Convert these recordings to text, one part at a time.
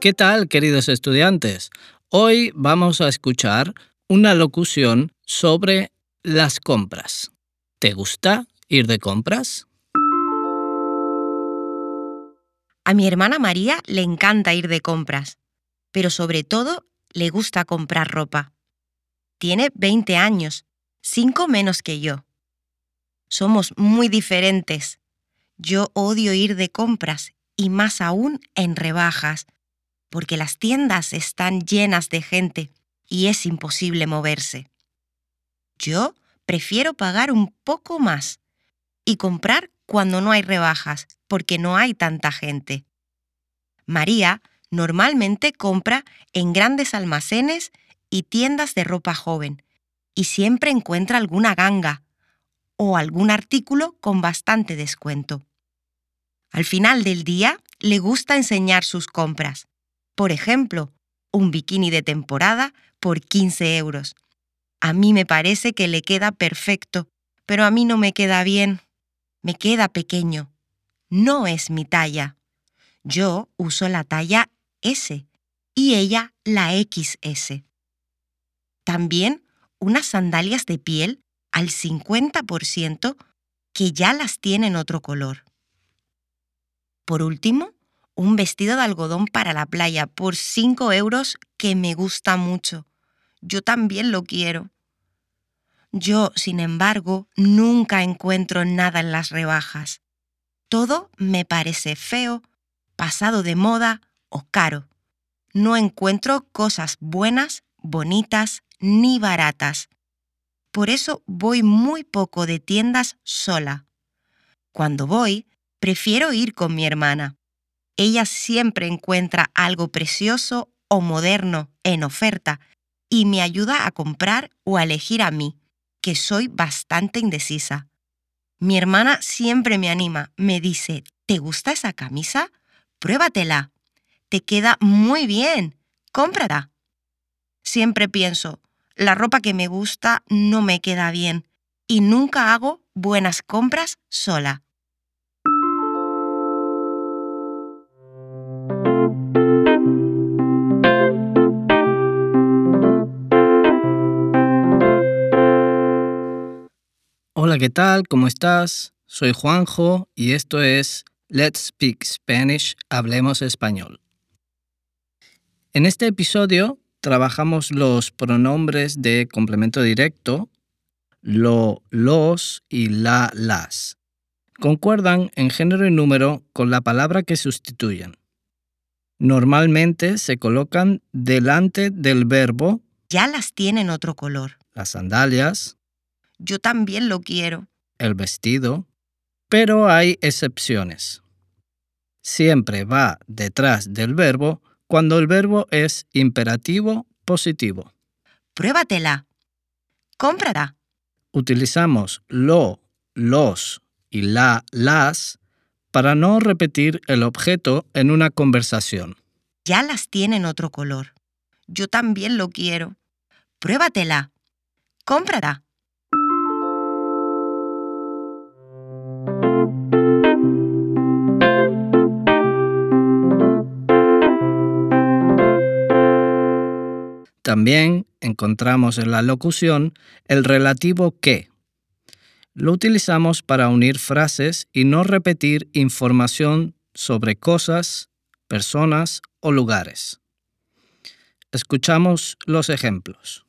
¿Qué tal, queridos estudiantes? Hoy vamos a escuchar una locución sobre las compras. ¿Te gusta ir de compras? A mi hermana María le encanta ir de compras, pero sobre todo le gusta comprar ropa. Tiene 20 años, 5 menos que yo. Somos muy diferentes. Yo odio ir de compras y más aún en rebajas, porque las tiendas están llenas de gente y es imposible moverse. Yo prefiero pagar un poco más y comprar cuando no hay rebajas, porque no hay tanta gente. María normalmente compra en grandes almacenes y tiendas de ropa joven y siempre encuentra alguna ganga o algún artículo con bastante descuento. Al final del día le gusta enseñar sus compras. Por ejemplo, un bikini de temporada por 15 euros. A mí me parece que le queda perfecto, pero a mí no me queda bien. Me queda pequeño. No es mi talla. Yo uso la talla S y ella la XS. También unas sandalias de piel al 50% que ya las tienen otro color. Por último, un vestido de algodón para la playa por 5 euros que me gusta mucho. Yo también lo quiero. Yo, sin embargo, nunca encuentro nada en las rebajas. Todo me parece feo, pasado de moda o caro. No encuentro cosas buenas, bonitas ni baratas. Por eso voy muy poco de tiendas sola. Cuando voy, prefiero ir con mi hermana. Ella siempre encuentra algo precioso o moderno en oferta y me ayuda a comprar o a elegir a mí, que soy bastante indecisa. Mi hermana siempre me anima, me dice, ¿te gusta esa camisa? Pruébatela. Te queda muy bien. Cómprala. Siempre pienso, la ropa que me gusta no me queda bien y nunca hago buenas compras sola. Hola, ¿qué tal? ¿Cómo estás? Soy Juanjo y esto es Let's Speak Spanish, Hablemos Español. En este episodio trabajamos los pronombres de complemento directo, lo, los y la, las. Concuerdan en género y número con la palabra que sustituyen. Normalmente se colocan delante del verbo Ya las tienen otro color. las sandalias, Yo también lo quiero. el vestido, pero hay excepciones. Siempre va detrás del verbo cuando el verbo es imperativo positivo. Pruébatela. Cómprala. Utilizamos lo, los y la, las para no repetir el objeto en una conversación. Ya las tienen otro color. Yo también lo quiero. Pruébatela. Cómprala. También encontramos en la locución el relativo que. Lo utilizamos para unir frases y no repetir información sobre cosas, personas o lugares. Escuchamos los ejemplos.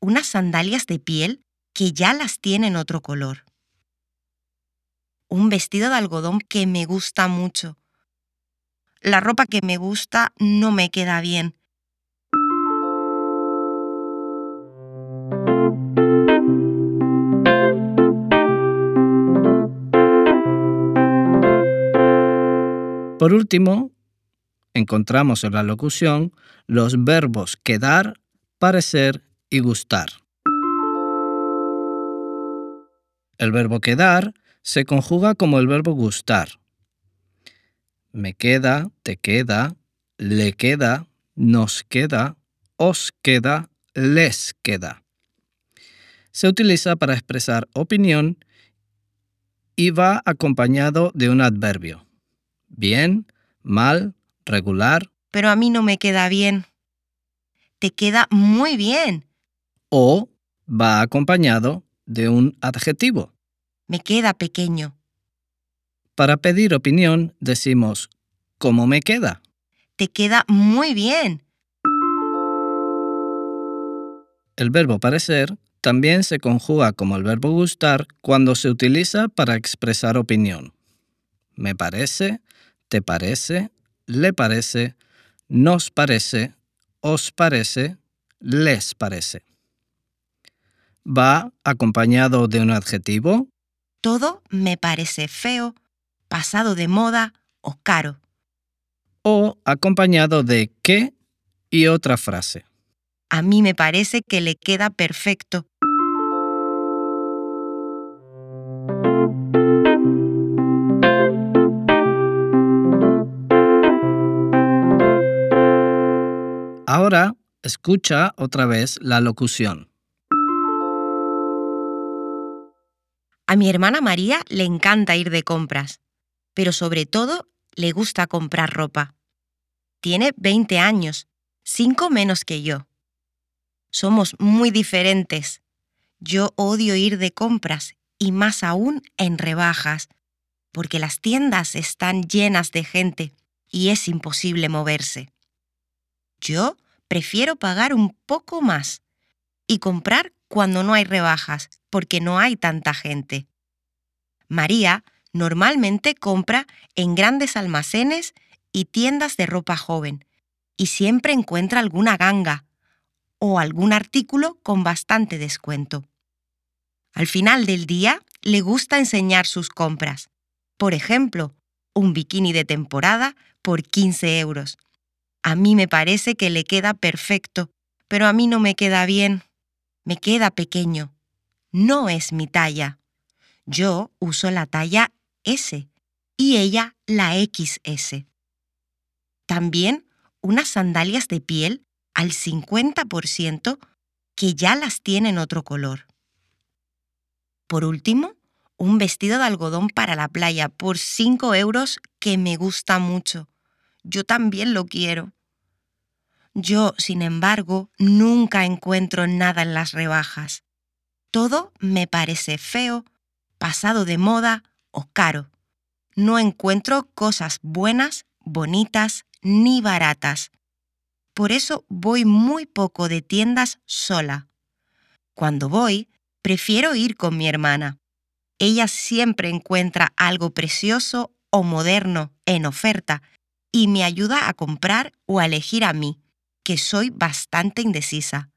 Unas sandalias de piel que ya las tienen otro color. Un vestido de algodón que me gusta mucho. La ropa que me gusta no me queda bien. Por último, encontramos en la locución los verbos quedar, parecer y gustar. El verbo quedar se conjuga como el verbo gustar. Me queda, te queda, le queda, nos queda, os queda, les queda. Se utiliza para expresar opinión y va acompañado de un adverbio. Bien, mal, regular. Pero a mí no me queda bien. Te queda muy bien. O va acompañado de un adjetivo. Me queda pequeño. Para pedir opinión decimos ¿cómo me queda? Te queda muy bien. El verbo parecer también se conjuga como el verbo gustar cuando se utiliza para expresar opinión. Me parece, te parece, le parece, nos parece, os parece, les parece. Va acompañado de un adjetivo. Todo me parece feo, pasado de moda o caro. O acompañado de qué y otra frase. A mí me parece que le queda perfecto. Ahora escucha otra vez la locución. A mi hermana María le encanta ir de compras, pero sobre todo le gusta comprar ropa. Tiene 20 años, 5 menos que yo. Somos muy diferentes. Yo odio ir de compras y más aún en rebajas, porque las tiendas están llenas de gente y es imposible moverse. Yo prefiero pagar un poco más y comprar cuando no hay rebajas, porque no hay tanta gente. María normalmente compra en grandes almacenes y tiendas de ropa joven y siempre encuentra alguna ganga o algún artículo con bastante descuento. Al final del día le gusta enseñar sus compras. Por ejemplo, un bikini de temporada por 15 euros a mí me parece que le queda perfecto, pero a mí no me queda bien. Me queda pequeño. No es mi talla. Yo uso la talla S y ella la XS. También unas sandalias de piel al 50% que ya las tienen otro color. Por último, un vestido de algodón para la playa por 5 euros que me gusta mucho yo también lo quiero. Yo, sin embargo, nunca encuentro nada en las rebajas. Todo me parece feo, pasado de moda o caro. No encuentro cosas buenas, bonitas ni baratas. Por eso voy muy poco de tiendas sola. Cuando voy, prefiero ir con mi hermana. Ella siempre encuentra algo precioso o moderno en oferta y me ayuda a comprar o a elegir a mí, que soy bastante indecisa.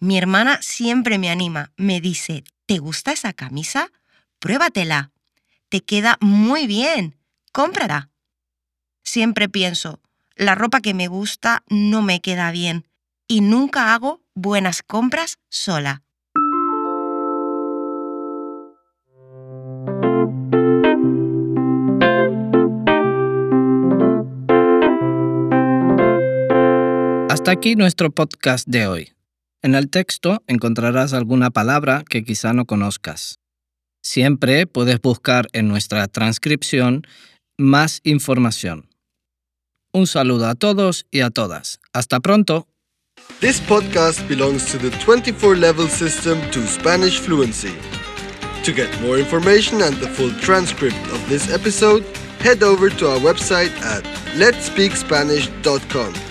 Mi hermana siempre me anima, me dice, ¿te gusta esa camisa? Pruébatela. Te queda muy bien. Cómprala. Siempre pienso, la ropa que me gusta no me queda bien y nunca hago buenas compras sola. Hasta aquí nuestro podcast de hoy. En el texto encontrarás alguna palabra que quizá no conozcas. Siempre puedes buscar en nuestra transcripción más información. Un saludo a todos y a todas. Hasta pronto. This podcast belongs to the 24 level system to Spanish fluency. To get more information and the full transcript of this episode, head over to our website at letspeakspanish.com.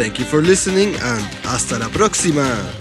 Thank you for listening and hasta la próxima.